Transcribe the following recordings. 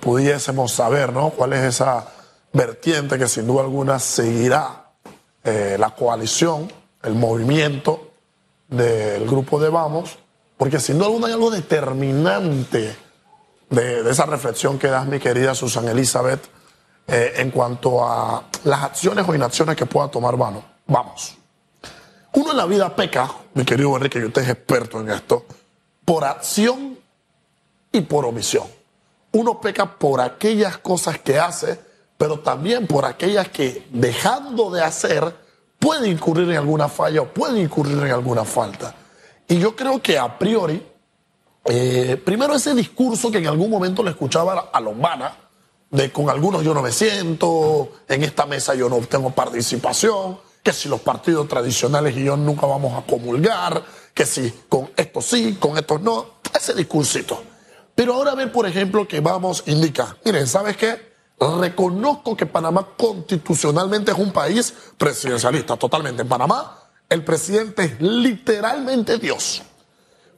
pudiésemos saber, ¿no? ¿Cuál es esa vertiente que sin duda alguna seguirá eh, la coalición, el movimiento del grupo de Vamos? Porque sin duda alguna hay algo determinante de, esa reflexión que das, mi querida Susan Elizabeth, eh, en cuanto a las acciones o inacciones que pueda tomar Vamos. Vamos. Uno en la vida peca, mi querido Enrique, y usted es experto en esto, por acción y por omisión. Uno peca por aquellas cosas que hace, pero también por aquellas que dejando de hacer puede incurrir en alguna falla o puede incurrir en alguna falta. Y yo creo que a priori, eh, primero ese discurso que en algún momento le escuchaba a Lombana, de con algunos yo no me siento, en esta mesa yo no tengo participación, que si los partidos tradicionales y yo nunca vamos a comulgar, que si con esto sí, con esto no, ese discursito. Pero ahora ver, por ejemplo, que vamos, indica, miren, ¿sabes qué? Reconozco que Panamá constitucionalmente es un país presidencialista, totalmente. En Panamá el presidente es literalmente Dios.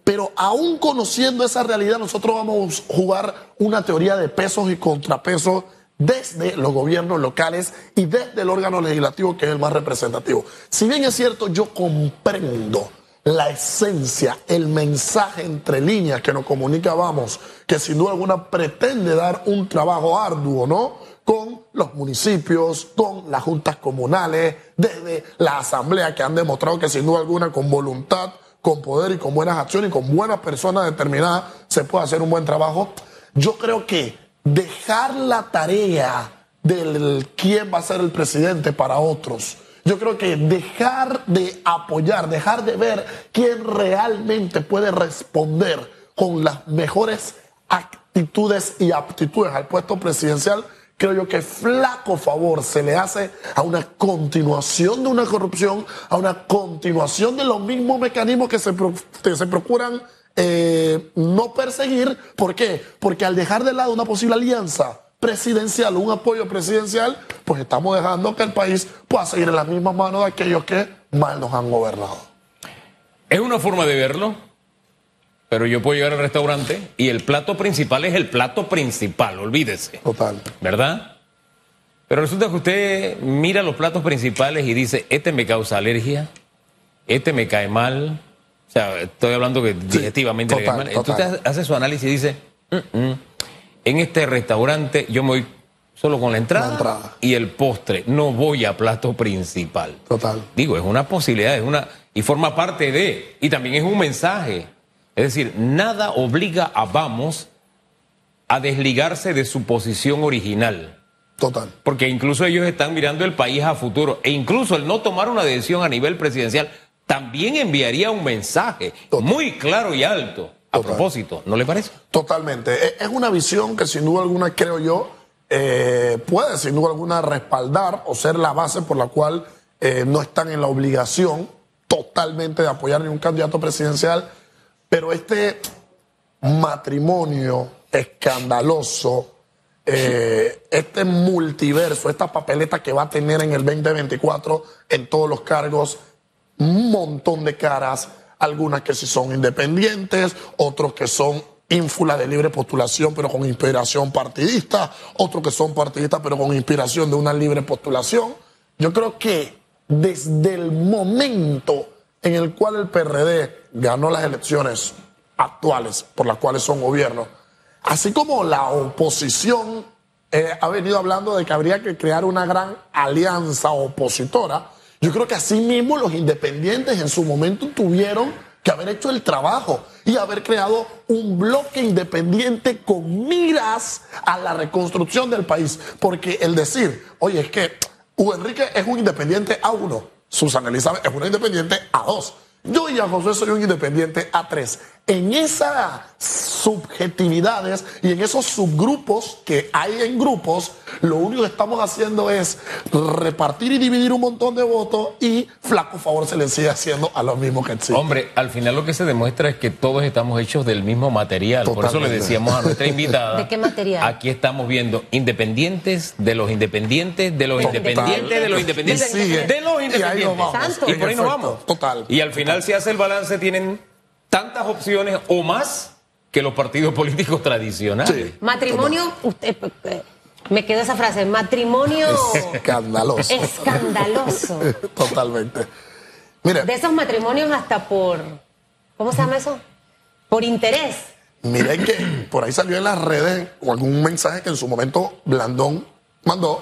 Pero aún conociendo esa realidad, nosotros vamos a jugar una teoría de pesos y contrapesos desde los gobiernos locales y desde el órgano legislativo que es el más representativo. Si bien es cierto, yo comprendo la esencia, el mensaje entre líneas que nos comunicábamos, que sin duda alguna pretende dar un trabajo arduo, ¿no? Con los municipios, con las juntas comunales, desde la asamblea que han demostrado que sin duda alguna con voluntad, con poder y con buenas acciones y con buenas personas determinadas se puede hacer un buen trabajo. Yo creo que dejar la tarea del quién va a ser el presidente para otros. Yo creo que dejar de apoyar, dejar de ver quién realmente puede responder con las mejores actitudes y aptitudes al puesto presidencial, creo yo que flaco favor se le hace a una continuación de una corrupción, a una continuación de los mismos mecanismos que se, se procuran eh, no perseguir. ¿Por qué? Porque al dejar de lado una posible alianza presidencial, un apoyo presidencial, pues estamos dejando que el país pueda seguir en las mismas manos de aquellos que mal nos han gobernado. Es una forma de verlo, pero yo puedo llegar al restaurante y el plato principal es el plato principal, olvídese. Total. ¿Verdad? Pero resulta que usted mira los platos principales y dice, este me causa alergia, este me cae mal, sea, estoy hablando que digestivamente Entonces hace su análisis y dice, mm, mm, en este restaurante yo me voy solo con la entrada, y el postre, no voy a plato principal. Total. Digo, es una posibilidad, es una y forma parte de y también es un mensaje. Es decir, nada obliga a Vamos a desligarse de su posición original. Total. Porque incluso ellos están mirando el país a futuro e incluso el no tomar una decisión a nivel presidencial también enviaría un mensaje muy claro y alto. A propósito, ¿no le parece? Totalmente. E, es una visión que sin duda alguna, creo yo, eh, puede sin duda alguna respaldar o ser la base por la cual eh, no están en la obligación totalmente de apoyar a ningún candidato presidencial, pero este matrimonio escandaloso, eh, este multiverso, esta papeleta que va a tener en el 2024 en todos los cargos, un montón de caras, algunas que sí son independientes, otros que son ínfula de libre postulación pero con inspiración partidista, otros que son partidistas pero con inspiración de una libre postulación. Yo creo que desde el momento en el cual el PRD ganó las elecciones actuales por las cuales son gobierno, así como la oposición eh, ha venido hablando de que habría que crear una gran alianza opositora, yo creo que así mismo los independientes en su momento tuvieron que haber hecho el trabajo y haber creado un bloque independiente con miras a la reconstrucción del país. Porque el decir, oye, es que Hugo Enrique es un independiente A1, Susana Elizabeth es una independiente A2. Yo y a José soy un independiente A3. En esas subjetividades y en esos subgrupos que hay en grupos, lo único que estamos haciendo es repartir y dividir un montón de votos y flaco favor se le sigue haciendo a los mismos que existen. Hombre, al final lo que se demuestra es que todos estamos hechos del mismo material. Por eso le decíamos a nuestra invitada. ¿De qué material? Aquí estamos viendo independientes de los independientes, de los independientes, de los independientes, de los independientes. Y, por ahí nos vamos. Total. Y al final, si hace el balance, tienen tantas opciones o más que los partidos políticos tradicionales. Matrimonio, usted, eh, me quedó esa frase, matrimonio escandaloso. Escandaloso. Totalmente. Mire. De esos matrimonios hasta por, ¿cómo se llama eso? Por interés. Miren que por ahí salió en las redes o algún mensaje que en su momento Blandón mandó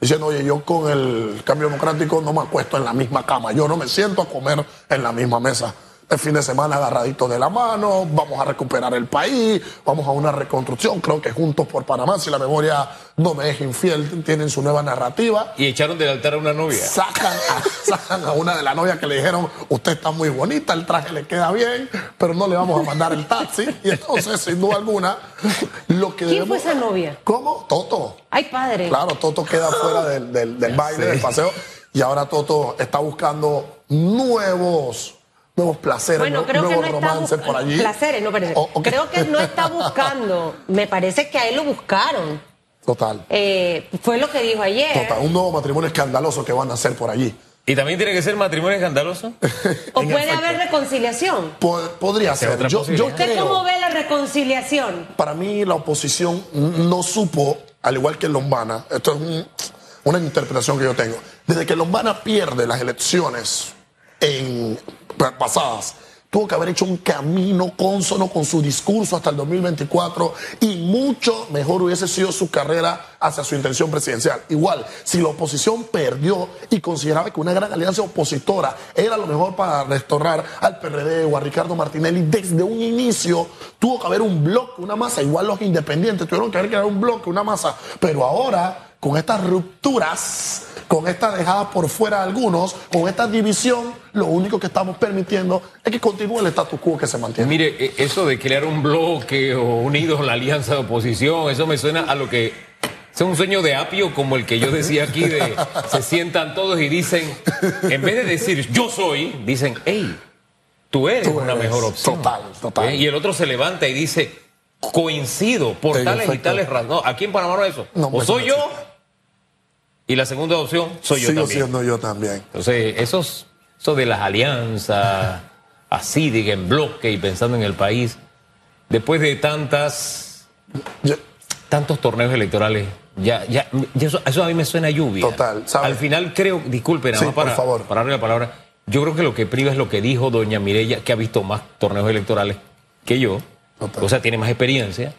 diciendo, oye, yo con el cambio democrático no me acuesto en la misma cama, yo no me siento a comer en la misma mesa el fin de semana agarraditos de la mano, vamos a recuperar el país, vamos a una reconstrucción. Creo que Juntos por Panamá, si la memoria no me es infiel, tienen su nueva narrativa. Y echaron del altar a una novia. Sacan a, sacan a una de las novias que le dijeron, usted está muy bonita, el traje le queda bien, pero no le vamos a mandar el taxi. Y entonces, sin duda alguna, lo que ¿Quién fue esa novia? ¿Cómo? Toto. Ay, padre. Claro, Toto queda fuera del, del, baile, del paseo. Y ahora Toto está buscando nuevos nuevos placeres, bueno, creo nuevos que no romances por allí. Placeres, no parece. Creo que no está buscando. Me parece que a él lo buscaron. Total. Eh, fue lo que dijo ayer. Total, un nuevo matrimonio escandaloso que van a hacer por allí. ¿Y también tiene que ser matrimonio escandaloso? ¿O puede haber reconciliación? podría ser. Yo, yo ¿Usted cómo ve la reconciliación? Para mí la oposición no supo, al igual que Lombana, esto es una interpretación que yo tengo, desde que Lombana pierde las elecciones en pasadas, tuvo que haber hecho un camino consono con su discurso hasta el 2024 y mucho mejor hubiese sido su carrera hacia su intención presidencial. Igual, si la oposición perdió y consideraba que una gran alianza opositora era lo mejor para restaurar al PRD o a Ricardo Martinelli, desde un inicio tuvo que haber un bloque, una masa. Igual los independientes tuvieron que haber creado un bloque, una masa. Pero ahora, con estas rupturas, con esta dejada por fuera de algunos, con esta división, lo único que estamos permitiendo es que continúe el status quo que se mantiene. Mire, e, eso de crear un bloque o unidos la alianza de oposición, eso me suena a lo que es un sueño de apio como el que yo decía aquí, de se sientan todos y dicen, en vez de decir yo soy, dicen, hey, tú eres, una mejor opción. Total, total. ¿Eh? Y el otro se levanta y dice, coincido por tales y tales razones. aquí en Panamá no es eso. o soy yo y la segunda opción soy yo también. siendo yo también. Entonces, esos, eso de las alianzas, así, diga, en bloque y pensando en el país, después de tantas, tantos torneos electorales, ya, ya, eso, a mí me suena lluvia. Total. Al final creo, disculpen, nada más para, por favor. para darle la palabra, yo creo que lo que priva es lo que dijo doña Mirella, que ha visto más torneos electorales que yo, o sea, tiene más experiencia.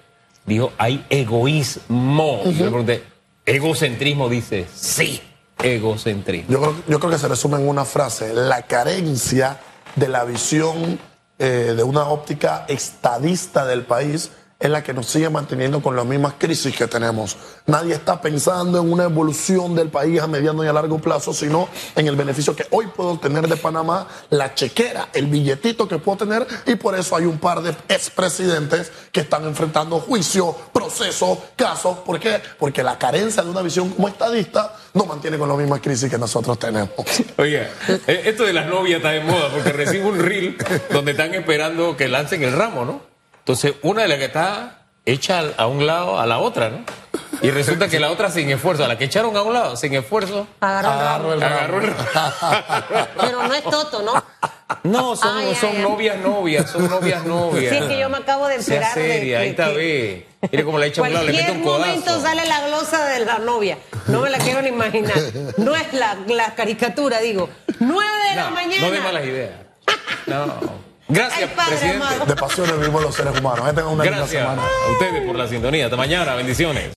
Dijo, hay egoísmo. Y yo le pregunté, Egocentrismo dice, sí, egocentrismo. Yo creo, yo creo que se resume en una frase, la carencia de la visión eh, de una óptica estadista del país es la que nos sigue manteniendo con las mismas crisis que tenemos. Nadie está pensando en una evolución del país a mediano y a largo plazo, sino en el beneficio que hoy puedo tener de Panamá, la chequera, el billetito que puedo tener, y por eso hay un par de expresidentes que están enfrentando juicio, proceso, casos. ¿Por qué? Porque la carencia de una visión como estadista nos mantiene con las mismas crisis que nosotros tenemos. Oye, eh, esto de las novias está de moda, porque recibo un reel donde están esperando que lancen el ramo, ¿no? Entonces, una de las que está hecha a un lado a la otra, ¿no? Y resulta que la otra sin esfuerzo, a la que echaron a un lado, sin esfuerzo, agarró, el agarró Pero no es Toto, ¿no? No, son, son novias, novias, son novias, novias. Sí, es que yo me acabo de enterar. Sea seria, ahí está, ve. Mire cómo la echa a un lado, le mete un codazo. En momento sale la glosa de la novia. No me la quiero ni imaginar. No es la, la caricatura, digo. Nueve de la mañana. No de malas ideas. No. Gracias, presidente. De pasiones vivimos los seres humanos. Tengan una Gracias semana. a ustedes por la sintonía. Hasta mañana. Bendiciones.